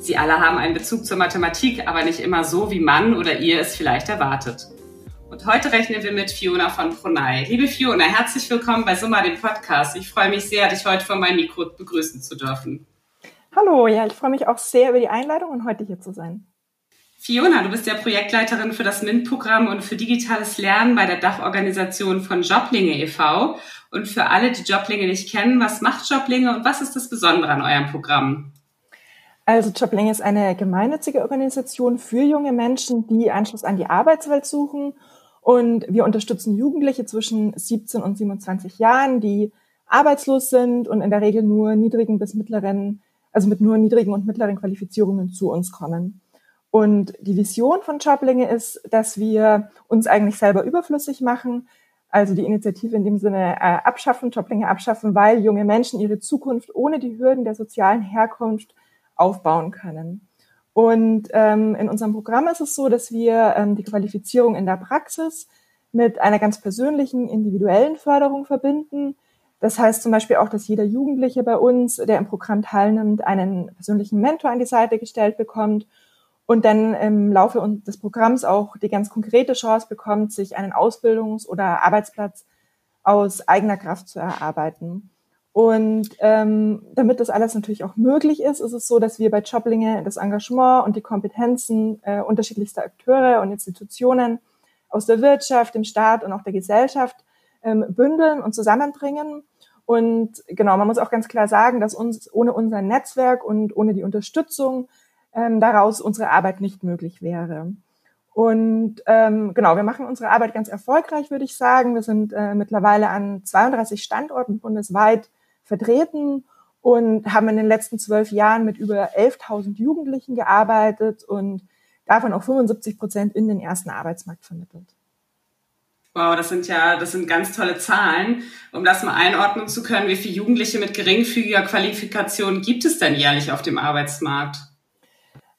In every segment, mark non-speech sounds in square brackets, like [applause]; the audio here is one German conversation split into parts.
Sie alle haben einen Bezug zur Mathematik, aber nicht immer so, wie man oder ihr es vielleicht erwartet. Und heute rechnen wir mit Fiona von Pronay. Liebe Fiona, herzlich willkommen bei Summa, dem Podcast. Ich freue mich sehr, dich heute vor meinem Mikro begrüßen zu dürfen. Hallo, ja, ich freue mich auch sehr über die Einladung und heute hier zu sein. Fiona, du bist ja Projektleiterin für das MINT-Programm und für digitales Lernen bei der Dachorganisation von Joblinge e.V. Und für alle, die Joblinge nicht kennen, was macht Joblinge und was ist das Besondere an eurem Programm? Also Joblinge ist eine gemeinnützige Organisation für junge Menschen, die Anschluss an die Arbeitswelt suchen. Und wir unterstützen Jugendliche zwischen 17 und 27 Jahren, die arbeitslos sind und in der Regel nur niedrigen bis mittleren, also mit nur niedrigen und mittleren Qualifizierungen zu uns kommen. Und die Vision von Joblinge ist, dass wir uns eigentlich selber überflüssig machen, also die Initiative in dem Sinne äh, abschaffen, Joblinge abschaffen, weil junge Menschen ihre Zukunft ohne die Hürden der sozialen Herkunft aufbauen können. Und ähm, in unserem Programm ist es so, dass wir ähm, die Qualifizierung in der Praxis mit einer ganz persönlichen, individuellen Förderung verbinden. Das heißt zum Beispiel auch, dass jeder Jugendliche bei uns, der im Programm teilnimmt, einen persönlichen Mentor an die Seite gestellt bekommt und dann im Laufe des Programms auch die ganz konkrete Chance bekommt, sich einen Ausbildungs- oder Arbeitsplatz aus eigener Kraft zu erarbeiten. Und ähm, damit das alles natürlich auch möglich ist, ist es so, dass wir bei Joblinge das Engagement und die Kompetenzen äh, unterschiedlichster Akteure und Institutionen aus der Wirtschaft, dem Staat und auch der Gesellschaft ähm, bündeln und zusammenbringen. Und genau, man muss auch ganz klar sagen, dass uns ohne unser Netzwerk und ohne die Unterstützung ähm, daraus unsere Arbeit nicht möglich wäre. Und ähm, genau, wir machen unsere Arbeit ganz erfolgreich, würde ich sagen. Wir sind äh, mittlerweile an 32 Standorten bundesweit vertreten und haben in den letzten zwölf Jahren mit über 11.000 Jugendlichen gearbeitet und davon auch 75 Prozent in den ersten Arbeitsmarkt vermittelt. Wow, das sind ja, das sind ganz tolle Zahlen. Um das mal einordnen zu können, wie viele Jugendliche mit geringfügiger Qualifikation gibt es denn jährlich auf dem Arbeitsmarkt?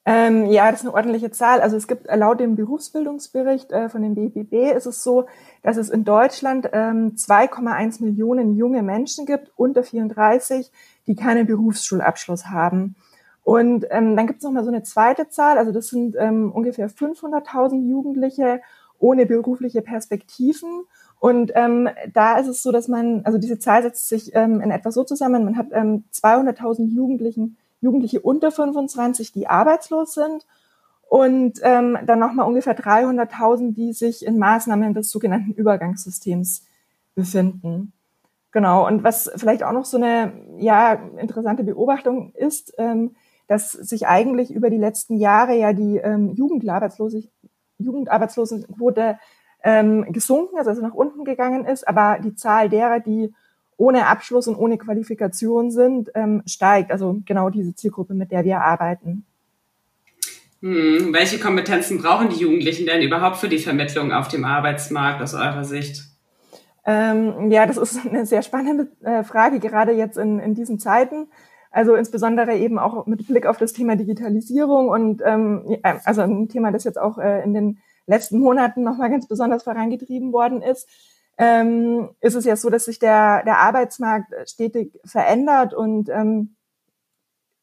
Ähm, ja, das ist eine ordentliche Zahl. Also es gibt laut dem Berufsbildungsbericht äh, von dem BBB ist es so, dass es in Deutschland ähm, 2,1 Millionen junge Menschen gibt, unter 34, die keinen Berufsschulabschluss haben. Und ähm, dann gibt es noch mal so eine zweite Zahl. Also das sind ähm, ungefähr 500.000 Jugendliche ohne berufliche Perspektiven. Und ähm, da ist es so, dass man, also diese Zahl setzt sich ähm, in etwa so zusammen, man hat ähm, 200.000 Jugendlichen Jugendliche unter 25, die arbeitslos sind und ähm, dann nochmal ungefähr 300.000, die sich in Maßnahmen des sogenannten Übergangssystems befinden. Genau. Und was vielleicht auch noch so eine ja interessante Beobachtung ist, ähm, dass sich eigentlich über die letzten Jahre ja die ähm, Jugendarbeitslose, Jugendarbeitslosenquote ähm, gesunken, ist, also nach unten gegangen ist, aber die Zahl derer, die ohne Abschluss und ohne Qualifikation sind, ähm, steigt. Also genau diese Zielgruppe, mit der wir arbeiten. Hm, welche Kompetenzen brauchen die Jugendlichen denn überhaupt für die Vermittlung auf dem Arbeitsmarkt aus eurer Sicht? Ähm, ja, das ist [laughs] eine sehr spannende äh, Frage, gerade jetzt in, in diesen Zeiten. Also insbesondere eben auch mit Blick auf das Thema Digitalisierung und ähm, also ein Thema, das jetzt auch äh, in den letzten Monaten nochmal ganz besonders vorangetrieben worden ist ähm, ist es ja so, dass sich der, der Arbeitsmarkt stetig verändert und ähm,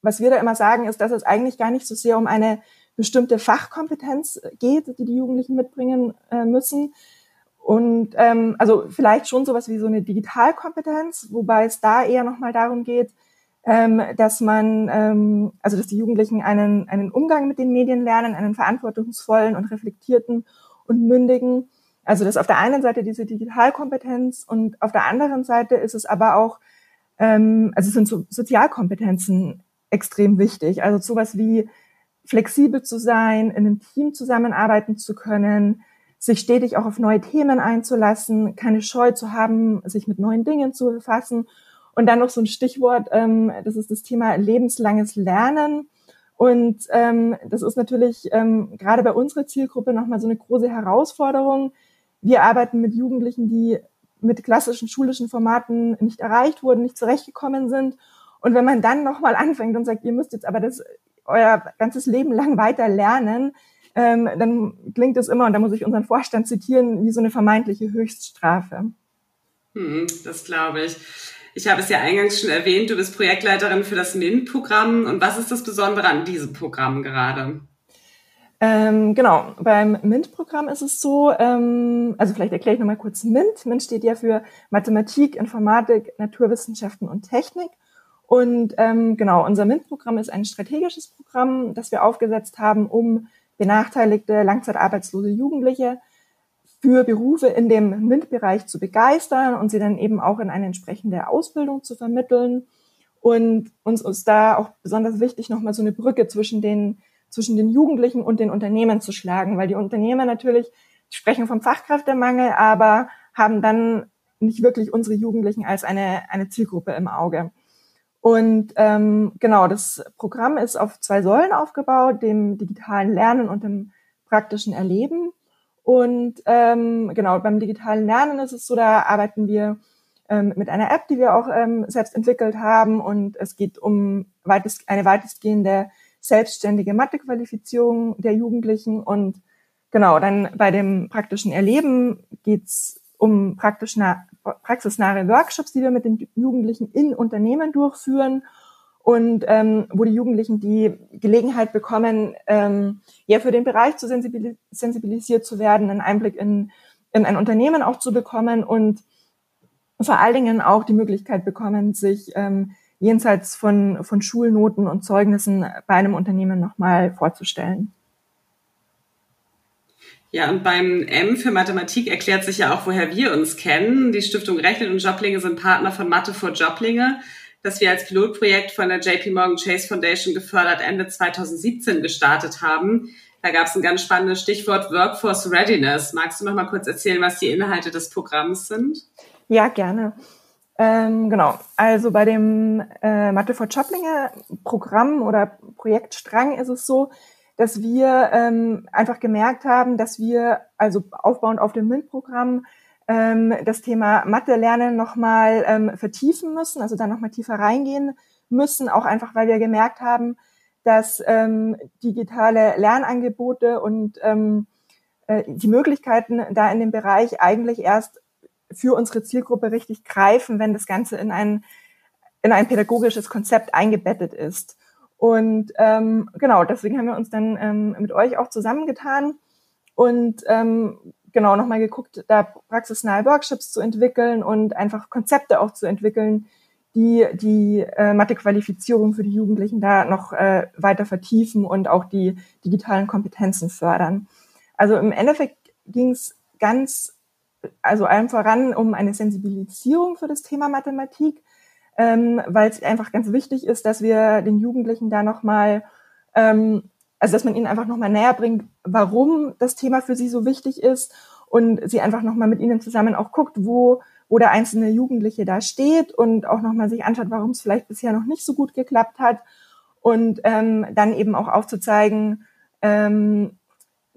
was wir da immer sagen, ist, dass es eigentlich gar nicht so sehr um eine bestimmte Fachkompetenz geht, die die Jugendlichen mitbringen äh, müssen. Und ähm, also vielleicht schon sowas wie so eine Digitalkompetenz, wobei es da eher nochmal darum geht, ähm, dass man, ähm, also dass die Jugendlichen einen, einen Umgang mit den Medien lernen, einen verantwortungsvollen und reflektierten und mündigen also das auf der einen Seite diese Digitalkompetenz und auf der anderen Seite ist es aber auch, ähm, also sind so Sozialkompetenzen extrem wichtig. Also sowas wie flexibel zu sein, in einem Team zusammenarbeiten zu können, sich stetig auch auf neue Themen einzulassen, keine Scheu zu haben, sich mit neuen Dingen zu befassen. Und dann noch so ein Stichwort, ähm, das ist das Thema lebenslanges Lernen. Und ähm, das ist natürlich ähm, gerade bei unserer Zielgruppe nochmal so eine große Herausforderung. Wir arbeiten mit Jugendlichen, die mit klassischen schulischen Formaten nicht erreicht wurden, nicht zurechtgekommen sind. Und wenn man dann nochmal anfängt und sagt, ihr müsst jetzt aber das euer ganzes Leben lang weiter lernen, ähm, dann klingt es immer, und da muss ich unseren Vorstand zitieren, wie so eine vermeintliche Höchststrafe. Hm, das glaube ich. Ich habe es ja eingangs schon erwähnt, du bist Projektleiterin für das MINT-Programm. Und was ist das Besondere an diesem Programm gerade? Ähm, genau, beim MINT-Programm ist es so, ähm, also vielleicht erkläre ich nochmal kurz MINT. MINT steht ja für Mathematik, Informatik, Naturwissenschaften und Technik. Und ähm, genau, unser MINT-Programm ist ein strategisches Programm, das wir aufgesetzt haben, um benachteiligte, langzeitarbeitslose Jugendliche für Berufe in dem MINT-Bereich zu begeistern und sie dann eben auch in eine entsprechende Ausbildung zu vermitteln. Und uns ist da auch besonders wichtig, nochmal so eine Brücke zwischen den zwischen den Jugendlichen und den Unternehmen zu schlagen, weil die Unternehmen natürlich sprechen vom Fachkräftemangel, aber haben dann nicht wirklich unsere Jugendlichen als eine, eine Zielgruppe im Auge. Und ähm, genau, das Programm ist auf zwei Säulen aufgebaut, dem digitalen Lernen und dem praktischen Erleben. Und ähm, genau, beim digitalen Lernen ist es so, da arbeiten wir ähm, mit einer App, die wir auch ähm, selbst entwickelt haben. Und es geht um weitest, eine weitestgehende selbstständige Mathequalifizierung der Jugendlichen. Und genau, dann bei dem praktischen Erleben geht's um praktisch praxisnahe Workshops, die wir mit den Jugendlichen in Unternehmen durchführen und ähm, wo die Jugendlichen die Gelegenheit bekommen, ähm, ja für den Bereich zu sensibilis sensibilisiert zu werden, einen Einblick in, in ein Unternehmen auch zu bekommen und vor allen Dingen auch die Möglichkeit bekommen, sich ähm, jenseits von, von Schulnoten und Zeugnissen bei einem Unternehmen nochmal vorzustellen. Ja, und beim M für Mathematik erklärt sich ja auch, woher wir uns kennen. Die Stiftung Rechnet und Joblinge sind Partner von Mathe vor Joblinge, das wir als Pilotprojekt von der JP Morgan Chase Foundation gefördert Ende 2017 gestartet haben. Da gab es ein ganz spannendes Stichwort Workforce Readiness. Magst du noch mal kurz erzählen, was die Inhalte des Programms sind? Ja, gerne. Ähm, genau. Also bei dem äh, Mathe vor Joblinge Programm oder Projektstrang ist es so, dass wir ähm, einfach gemerkt haben, dass wir also aufbauend auf dem MINT-Programm ähm, das Thema Mathe lernen nochmal ähm, vertiefen müssen, also da nochmal tiefer reingehen müssen, auch einfach, weil wir gemerkt haben, dass ähm, digitale Lernangebote und ähm, äh, die Möglichkeiten da in dem Bereich eigentlich erst für unsere Zielgruppe richtig greifen, wenn das Ganze in ein, in ein pädagogisches Konzept eingebettet ist. Und ähm, genau, deswegen haben wir uns dann ähm, mit euch auch zusammengetan und ähm, genau nochmal geguckt, da praxisnahe Workshops zu entwickeln und einfach Konzepte auch zu entwickeln, die die äh, Mathequalifizierung für die Jugendlichen da noch äh, weiter vertiefen und auch die digitalen Kompetenzen fördern. Also im Endeffekt ging es ganz also allem voran um eine Sensibilisierung für das Thema Mathematik, ähm, weil es einfach ganz wichtig ist, dass wir den Jugendlichen da nochmal, ähm, also dass man ihnen einfach nochmal näher bringt, warum das Thema für sie so wichtig ist und sie einfach nochmal mit ihnen zusammen auch guckt, wo, wo der einzelne Jugendliche da steht und auch nochmal sich anschaut, warum es vielleicht bisher noch nicht so gut geklappt hat und ähm, dann eben auch aufzuzeigen, ähm,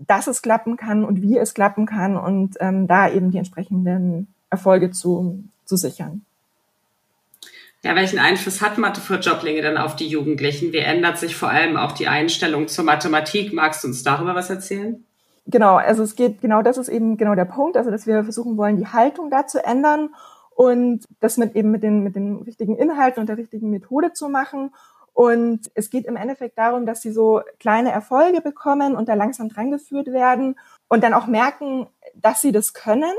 dass es klappen kann und wie es klappen kann und ähm, da eben die entsprechenden Erfolge zu, zu sichern. Ja, welchen Einfluss hat Mathe für Joblinge dann auf die Jugendlichen? Wie ändert sich vor allem auch die Einstellung zur Mathematik? Magst du uns darüber was erzählen? Genau, also es geht, genau das ist eben genau der Punkt, also dass wir versuchen wollen, die Haltung da zu ändern und das mit eben mit den, mit den richtigen Inhalten und der richtigen Methode zu machen und es geht im Endeffekt darum, dass sie so kleine Erfolge bekommen und da langsam drangeführt werden und dann auch merken, dass sie das können.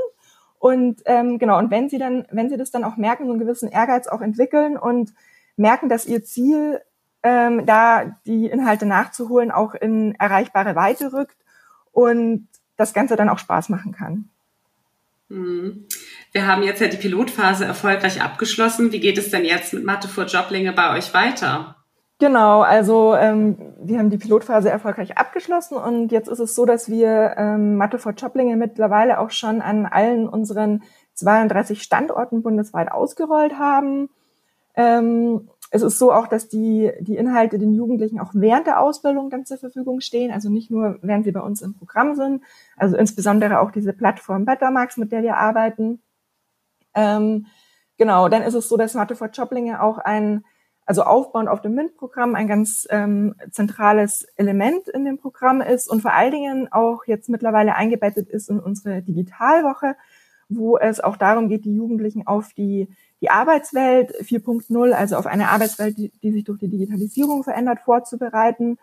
Und ähm, genau, und wenn sie dann, wenn sie das dann auch merken, so einen gewissen Ehrgeiz auch entwickeln und merken, dass ihr Ziel, ähm, da die Inhalte nachzuholen, auch in erreichbare Weite rückt und das Ganze dann auch Spaß machen kann. Mhm. Wir haben jetzt ja die Pilotphase erfolgreich abgeschlossen. Wie geht es denn jetzt mit Mathe vor Joblinge bei euch weiter? Genau, also ähm, wir haben die Pilotphase erfolgreich abgeschlossen und jetzt ist es so, dass wir ähm, Mathe vor Joblinge mittlerweile auch schon an allen unseren 32 Standorten bundesweit ausgerollt haben. Ähm, es ist so auch, dass die, die Inhalte den Jugendlichen auch während der Ausbildung dann zur Verfügung stehen, also nicht nur, während sie bei uns im Programm sind, also insbesondere auch diese Plattform Bettermax, mit der wir arbeiten. Ähm, genau, dann ist es so, dass Mathe for Joblinge auch ein, also aufbauend auf dem MINT-Programm, ein ganz ähm, zentrales Element in dem Programm ist und vor allen Dingen auch jetzt mittlerweile eingebettet ist in unsere Digitalwoche, wo es auch darum geht, die Jugendlichen auf die, die Arbeitswelt 4.0, also auf eine Arbeitswelt, die, die sich durch die Digitalisierung verändert, vorzubereiten.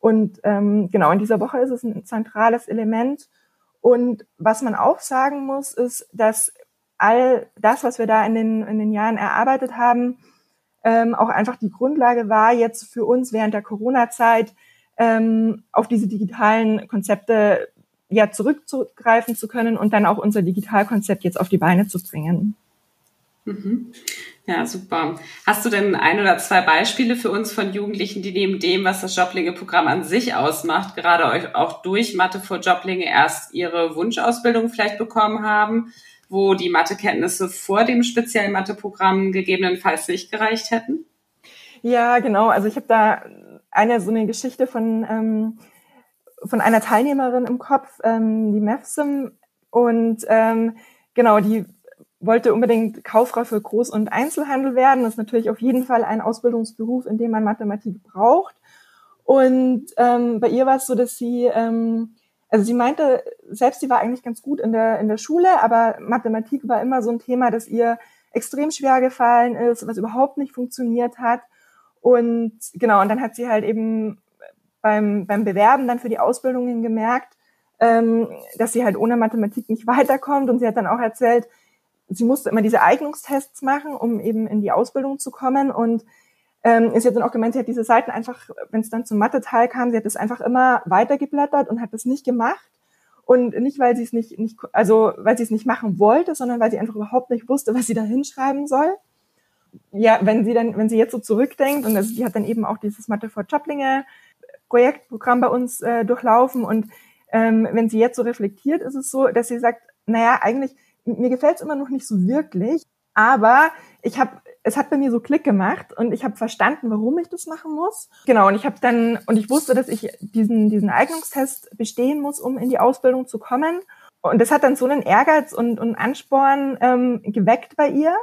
Und ähm, genau in dieser Woche ist es ein zentrales Element. Und was man auch sagen muss, ist, dass all das, was wir da in den, in den Jahren erarbeitet haben, ähm, auch einfach die Grundlage war, jetzt für uns während der Corona-Zeit ähm, auf diese digitalen Konzepte ja zurückzugreifen zu können und dann auch unser Digitalkonzept jetzt auf die Beine zu bringen. Mhm. Ja, super. Hast du denn ein oder zwei Beispiele für uns von Jugendlichen, die neben dem, was das Joblinge-Programm an sich ausmacht, gerade euch auch durch Mathe vor Joblinge erst ihre Wunschausbildung vielleicht bekommen haben, wo die Mathekenntnisse vor dem speziellen Matheprogramm gegebenenfalls nicht gereicht hätten? Ja, genau. Also ich habe da eine so eine Geschichte von ähm, von einer Teilnehmerin im Kopf, ähm, die Mefsim. Und ähm, genau, die wollte unbedingt Kauffrau für Groß- und Einzelhandel werden. Das ist natürlich auf jeden Fall ein Ausbildungsberuf, in dem man Mathematik braucht. Und ähm, bei ihr war es so, dass sie, ähm, also sie meinte, selbst sie war eigentlich ganz gut in der, in der Schule, aber Mathematik war immer so ein Thema, das ihr extrem schwer gefallen ist, was überhaupt nicht funktioniert hat. Und genau, und dann hat sie halt eben beim, beim Bewerben dann für die Ausbildungen gemerkt, ähm, dass sie halt ohne Mathematik nicht [laughs] weiterkommt. Und sie hat dann auch erzählt, sie musste immer diese Eignungstests machen, um eben in die Ausbildung zu kommen. Und ähm, sie hat dann auch gemeint, sie hat diese Seiten einfach, wenn es dann zum Mathe-Teil kam, sie hat es einfach immer weitergeblättert und hat das nicht gemacht. Und nicht, weil sie es nicht, nicht, also weil sie es nicht machen wollte, sondern weil sie einfach überhaupt nicht wusste, was sie da hinschreiben soll. Ja, wenn sie dann, wenn sie jetzt so zurückdenkt, und also die hat dann eben auch dieses Mathe vor Joblinge Projektprogramm bei uns äh, durchlaufen und ähm, wenn sie jetzt so reflektiert, ist es so, dass sie sagt, naja, eigentlich, mir gefällt es immer noch nicht so wirklich, aber ich habe, es hat bei mir so Klick gemacht und ich habe verstanden, warum ich das machen muss. Genau, und ich habe dann, und ich wusste, dass ich diesen, diesen Eignungstest bestehen muss, um in die Ausbildung zu kommen. Und das hat dann so einen Ehrgeiz und, und Ansporn ähm, geweckt bei ihr.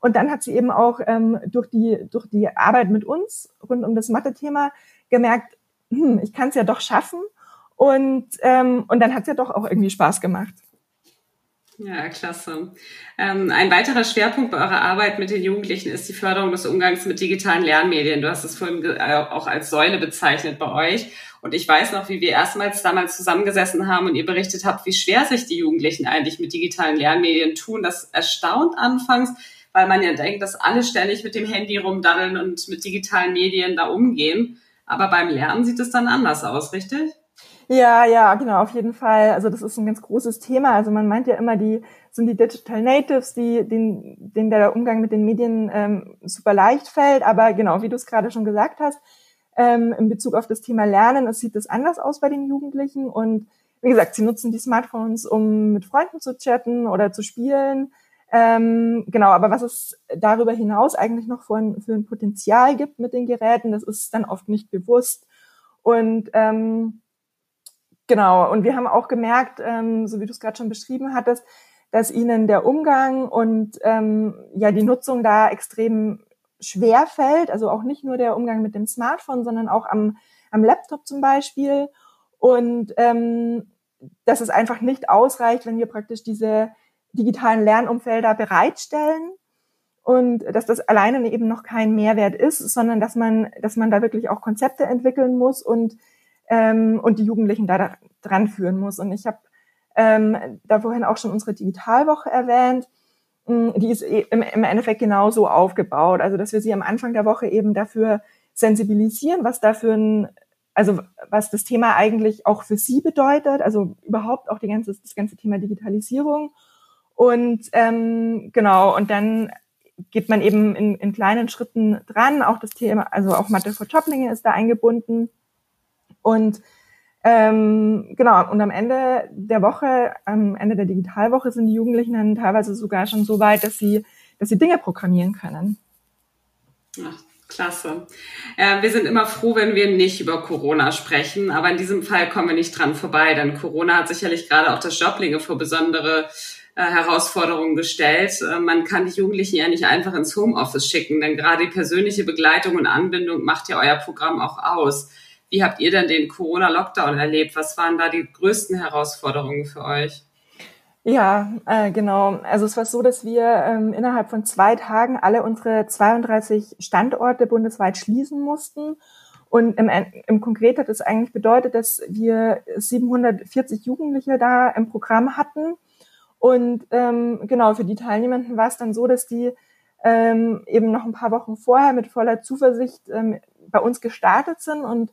Und dann hat sie eben auch ähm, durch, die, durch die Arbeit mit uns rund um das Mathe-Thema gemerkt, hm, ich kann es ja doch schaffen. Und, ähm, und dann hat es ja doch auch irgendwie Spaß gemacht. Ja, klasse. Ähm, ein weiterer Schwerpunkt bei eurer Arbeit mit den Jugendlichen ist die Förderung des Umgangs mit digitalen Lernmedien. Du hast es vorhin äh, auch als Säule bezeichnet bei euch. Und ich weiß noch, wie wir erstmals damals zusammengesessen haben und ihr berichtet habt, wie schwer sich die Jugendlichen eigentlich mit digitalen Lernmedien tun. Das erstaunt anfangs, weil man ja denkt, dass alle ständig mit dem Handy rumdaddeln und mit digitalen Medien da umgehen. Aber beim Lernen sieht es dann anders aus, richtig? Ja, ja, genau, auf jeden Fall. Also das ist ein ganz großes Thema. Also man meint ja immer, die sind die Digital Natives, die, denen, denen der Umgang mit den Medien ähm, super leicht fällt. Aber genau, wie du es gerade schon gesagt hast, ähm, in Bezug auf das Thema Lernen, es sieht das anders aus bei den Jugendlichen. Und wie gesagt, sie nutzen die Smartphones, um mit Freunden zu chatten oder zu spielen. Ähm, genau, aber was es darüber hinaus eigentlich noch für ein, für ein Potenzial gibt mit den Geräten, das ist dann oft nicht bewusst. Und ähm, genau, und wir haben auch gemerkt, ähm, so wie du es gerade schon beschrieben hattest, dass ihnen der Umgang und ähm, ja die Nutzung da extrem schwer fällt. Also auch nicht nur der Umgang mit dem Smartphone, sondern auch am, am Laptop zum Beispiel. Und ähm, dass es einfach nicht ausreicht, wenn wir praktisch diese digitalen Lernumfelder bereitstellen und dass das alleine eben noch kein Mehrwert ist, sondern dass man, dass man da wirklich auch Konzepte entwickeln muss und ähm, und die Jugendlichen da dran führen muss. Und ich habe ähm, da vorhin auch schon unsere Digitalwoche erwähnt. Mm, die ist e, im, Endeffekt genauso aufgebaut, also dass wir sie am Anfang der Woche eben dafür sensibilisieren, was da für ein also was das Thema eigentlich auch für sie bedeutet, also überhaupt auch die ganze, das ganze Thema Digitalisierung und ähm, genau, und dann geht man eben in, in kleinen Schritten dran. Auch das Thema, also auch Mathe für Joblinge ist da eingebunden. Und ähm, genau, und am Ende der Woche, am Ende der Digitalwoche sind die Jugendlichen dann teilweise sogar schon so weit, dass sie, dass sie Dinge programmieren können. Ach, Klasse. Äh, wir sind immer froh, wenn wir nicht über Corona sprechen, aber in diesem Fall kommen wir nicht dran vorbei, denn Corona hat sicherlich gerade auch das Joblinge vor besondere äh, Herausforderungen gestellt. Äh, man kann die Jugendlichen ja nicht einfach ins Homeoffice schicken, denn gerade die persönliche Begleitung und Anbindung macht ja euer Programm auch aus. Wie habt ihr denn den Corona-Lockdown erlebt? Was waren da die größten Herausforderungen für euch? Ja, äh, genau. Also es war so, dass wir ähm, innerhalb von zwei Tagen alle unsere 32 Standorte bundesweit schließen mussten. Und im, im Konkret hat es eigentlich bedeutet, dass wir 740 Jugendliche da im Programm hatten. Und ähm, genau, für die Teilnehmenden war es dann so, dass die ähm, eben noch ein paar Wochen vorher mit voller Zuversicht ähm, bei uns gestartet sind und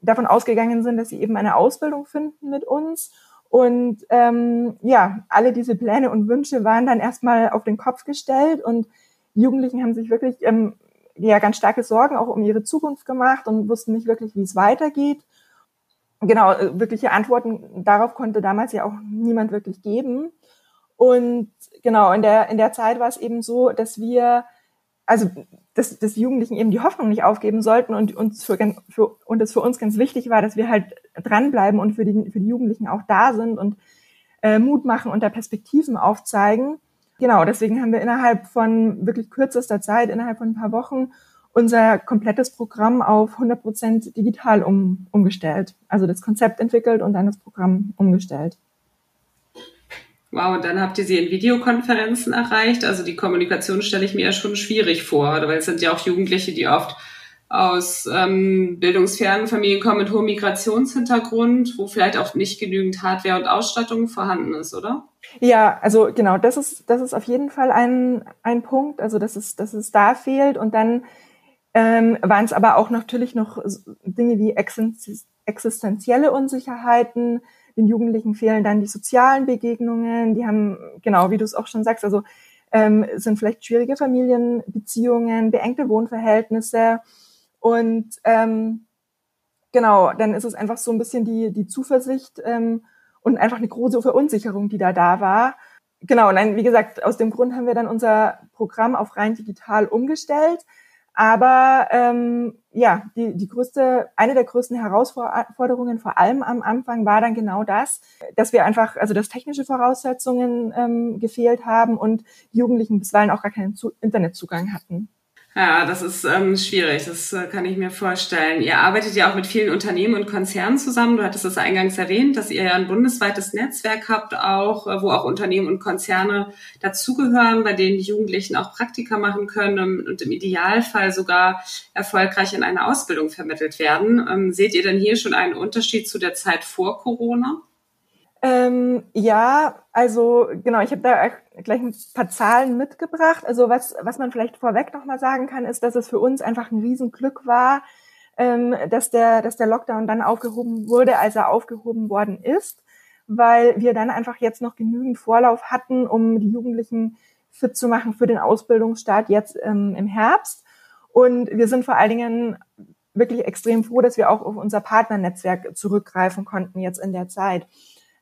davon ausgegangen sind, dass sie eben eine Ausbildung finden mit uns. Und ähm, ja, alle diese Pläne und Wünsche waren dann erstmal auf den Kopf gestellt und Jugendlichen haben sich wirklich ähm, ja ganz starke Sorgen auch um ihre Zukunft gemacht und wussten nicht wirklich, wie es weitergeht. Genau, äh, wirkliche Antworten darauf konnte damals ja auch niemand wirklich geben. Und genau, in der, in der Zeit war es eben so, dass wir also dass, dass Jugendlichen eben die Hoffnung nicht aufgeben sollten und uns für, für und es für uns ganz wichtig war, dass wir halt dranbleiben und für die, für die Jugendlichen auch da sind und äh, Mut machen und da Perspektiven aufzeigen. Genau, deswegen haben wir innerhalb von wirklich kürzester Zeit, innerhalb von ein paar Wochen, unser komplettes Programm auf 100 Prozent digital um, umgestellt. Also das Konzept entwickelt und dann das Programm umgestellt. Wow, und dann habt ihr sie in Videokonferenzen erreicht. Also die Kommunikation stelle ich mir ja schon schwierig vor, weil es sind ja auch Jugendliche, die oft aus ähm, bildungsfernen Familien kommen mit hohem Migrationshintergrund, wo vielleicht auch nicht genügend Hardware und Ausstattung vorhanden ist, oder? Ja, also genau, das ist, das ist auf jeden Fall ein, ein Punkt, also dass es, dass es da fehlt. Und dann ähm, waren es aber auch natürlich noch Dinge wie existenzielle Unsicherheiten, den Jugendlichen fehlen dann die sozialen Begegnungen, die haben, genau, wie du es auch schon sagst, also ähm, sind vielleicht schwierige Familienbeziehungen, beengte Wohnverhältnisse und ähm, genau, dann ist es einfach so ein bisschen die, die Zuversicht ähm, und einfach eine große Verunsicherung, die da da war. Genau, und dann, wie gesagt, aus dem Grund haben wir dann unser Programm auf rein digital umgestellt. Aber ähm, ja, die, die größte, eine der größten Herausforderungen, vor allem am Anfang, war dann genau das, dass wir einfach, also dass technische Voraussetzungen ähm, gefehlt haben und Jugendlichen bisweilen auch gar keinen Zu Internetzugang hatten. Ja, das ist ähm, schwierig, das äh, kann ich mir vorstellen. Ihr arbeitet ja auch mit vielen Unternehmen und Konzernen zusammen. Du hattest das eingangs erwähnt, dass ihr ja ein bundesweites Netzwerk habt, auch, äh, wo auch Unternehmen und Konzerne dazugehören, bei denen die Jugendlichen auch Praktika machen können und im Idealfall sogar erfolgreich in eine Ausbildung vermittelt werden. Ähm, seht ihr denn hier schon einen Unterschied zu der Zeit vor Corona? Ähm, ja, also genau, ich habe da gleich ein paar Zahlen mitgebracht. Also was, was man vielleicht vorweg nochmal sagen kann, ist, dass es für uns einfach ein Riesenglück war, ähm, dass, der, dass der Lockdown dann aufgehoben wurde, als er aufgehoben worden ist, weil wir dann einfach jetzt noch genügend Vorlauf hatten, um die Jugendlichen fit zu machen für den Ausbildungsstart jetzt ähm, im Herbst. Und wir sind vor allen Dingen wirklich extrem froh, dass wir auch auf unser Partnernetzwerk zurückgreifen konnten jetzt in der Zeit.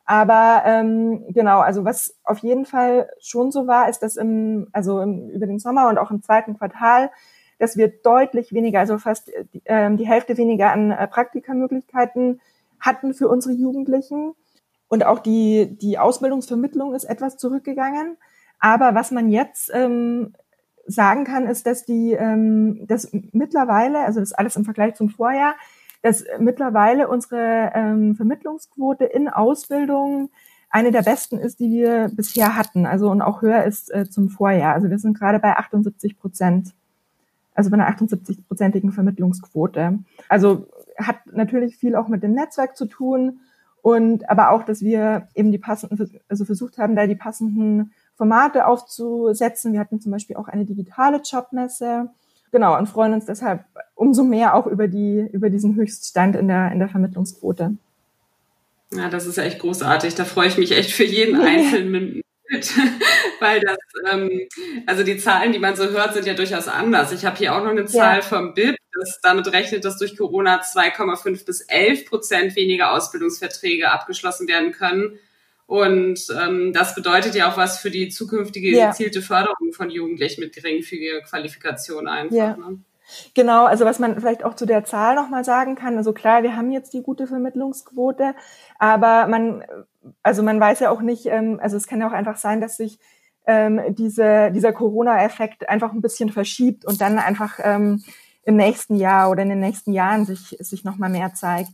Aber ähm, genau, also was auf jeden Fall schon so war, ist, dass im, also im, über den Sommer und auch im zweiten Quartal, dass wir deutlich weniger, also fast äh, die Hälfte weniger an äh, Praktikamöglichkeiten hatten für unsere Jugendlichen. Und auch die, die Ausbildungsvermittlung ist etwas zurückgegangen. Aber was man jetzt ähm, sagen kann, ist, dass die, ähm, dass mittlerweile, also das alles im Vergleich zum Vorjahr, dass mittlerweile unsere ähm, Vermittlungsquote in Ausbildung eine der besten ist, die wir bisher hatten. Also und auch höher ist äh, zum Vorjahr. Also wir sind gerade bei 78 Prozent. Also bei einer 78-prozentigen Vermittlungsquote. Also hat natürlich viel auch mit dem Netzwerk zu tun und aber auch, dass wir eben die passenden, also versucht haben, da die passenden Formate aufzusetzen. Wir hatten zum Beispiel auch eine digitale Jobmesse genau, und freuen uns deshalb umso mehr auch über die, über diesen Höchststand in der, in der Vermittlungsquote. Ja, das ist ja echt großartig. Da freue ich mich echt für jeden Einzelnen mit, [laughs] weil das, ähm, also die Zahlen, die man so hört, sind ja durchaus anders. Ich habe hier auch noch eine Zahl ja. vom BIP, das damit rechnet, dass durch Corona 2,5 bis 11 Prozent weniger Ausbildungsverträge abgeschlossen werden können. Und ähm, das bedeutet ja auch was für die zukünftige ja. gezielte Förderung von Jugendlichen mit geringfügiger Qualifikation einfach. Ja. Ne? Genau, also was man vielleicht auch zu der Zahl nochmal sagen kann, also klar, wir haben jetzt die gute Vermittlungsquote, aber man, also man weiß ja auch nicht, ähm, also es kann ja auch einfach sein, dass sich ähm, diese, dieser Corona-Effekt einfach ein bisschen verschiebt und dann einfach ähm, im nächsten Jahr oder in den nächsten Jahren sich, sich nochmal mehr zeigt.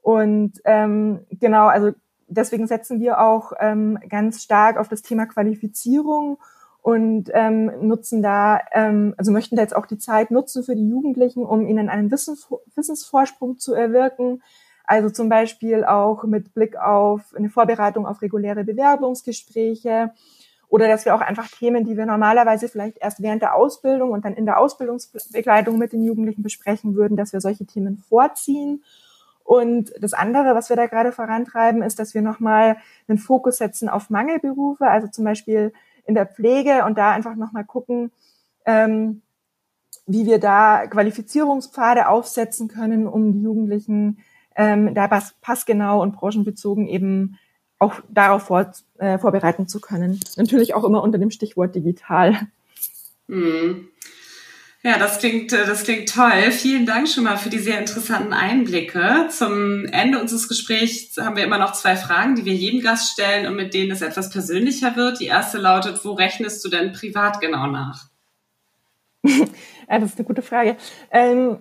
Und ähm, genau, also deswegen setzen wir auch ähm, ganz stark auf das Thema Qualifizierung und ähm, nutzen da, ähm, also möchten da jetzt auch die Zeit nutzen für die Jugendlichen, um ihnen einen Wissens Wissensvorsprung zu erwirken. Also zum Beispiel auch mit Blick auf eine Vorbereitung auf reguläre Bewerbungsgespräche oder dass wir auch einfach Themen, die wir normalerweise vielleicht erst während der Ausbildung und dann in der Ausbildungsbegleitung mit den Jugendlichen besprechen würden, dass wir solche Themen vorziehen. Und das andere, was wir da gerade vorantreiben, ist, dass wir nochmal einen Fokus setzen auf Mangelberufe, also zum Beispiel in der Pflege und da einfach nochmal gucken, ähm, wie wir da Qualifizierungspfade aufsetzen können, um die Jugendlichen ähm, da pass passgenau und branchenbezogen eben auch darauf vor, äh, vorbereiten zu können. Natürlich auch immer unter dem Stichwort digital. Mhm. Ja, das klingt, äh, das klingt toll. Vielen Dank schon mal für die sehr interessanten Einblicke. Zum Ende unseres Gesprächs haben wir immer noch zwei Fragen, die wir jedem Gast stellen und mit denen es etwas persönlicher wird. Die erste lautet, wo rechnest du denn privat genau nach? [laughs] ja, das ist eine gute Frage. Ähm,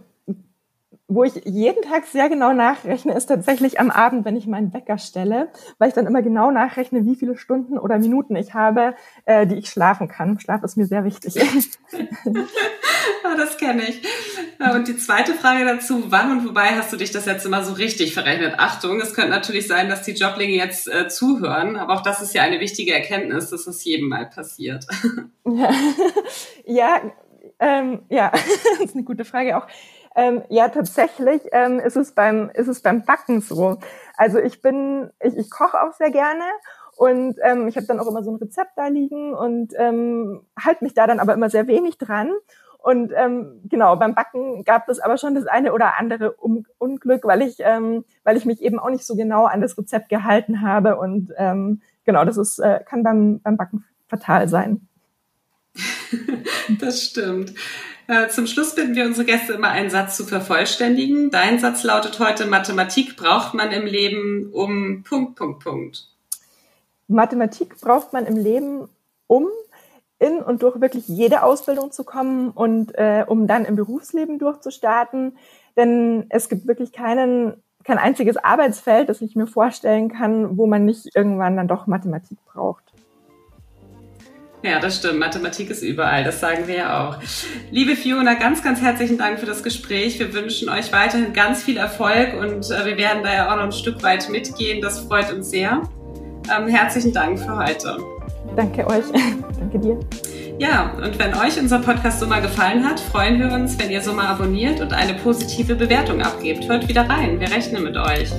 wo ich jeden Tag sehr genau nachrechne, ist tatsächlich am Abend, wenn ich meinen Wecker stelle, weil ich dann immer genau nachrechne, wie viele Stunden oder Minuten ich habe, äh, die ich schlafen kann. Schlaf ist mir sehr wichtig. ja, [laughs] das kenne ich. Und die zweite Frage dazu, wann und wobei hast du dich das jetzt immer so richtig verrechnet? Achtung, es könnte natürlich sein, dass die Joblinge jetzt äh, zuhören, aber auch das ist ja eine wichtige Erkenntnis, dass das jedem mal passiert. [laughs] ja, [laughs] ja, ähm, ja. das ist eine gute Frage auch. Ähm, ja, tatsächlich ähm, ist es beim ist es beim Backen so. Also ich bin ich, ich koche auch sehr gerne und ähm, ich habe dann auch immer so ein Rezept da liegen und ähm, halte mich da dann aber immer sehr wenig dran. Und ähm, genau, beim Backen gab es aber schon das eine oder andere um Unglück, weil ich, ähm, weil ich mich eben auch nicht so genau an das Rezept gehalten habe. Und ähm, genau, das ist, äh, kann beim, beim Backen fatal sein. [laughs] das stimmt. Äh, zum Schluss bitten wir unsere Gäste immer einen Satz zu vervollständigen. Dein Satz lautet heute, Mathematik braucht man im Leben um Punkt, Punkt, Punkt. Mathematik braucht man im Leben, um in und durch wirklich jede Ausbildung zu kommen und äh, um dann im Berufsleben durchzustarten. Denn es gibt wirklich keinen, kein einziges Arbeitsfeld, das ich mir vorstellen kann, wo man nicht irgendwann dann doch Mathematik braucht. Ja, das stimmt. Mathematik ist überall. Das sagen wir ja auch. Liebe Fiona, ganz, ganz herzlichen Dank für das Gespräch. Wir wünschen euch weiterhin ganz viel Erfolg und äh, wir werden da ja auch noch ein Stück weit mitgehen. Das freut uns sehr. Ähm, herzlichen Dank für heute. Danke euch. [laughs] Danke dir. Ja, und wenn euch unser Podcast so mal gefallen hat, freuen wir uns, wenn ihr so mal abonniert und eine positive Bewertung abgebt. Hört wieder rein. Wir rechnen mit euch.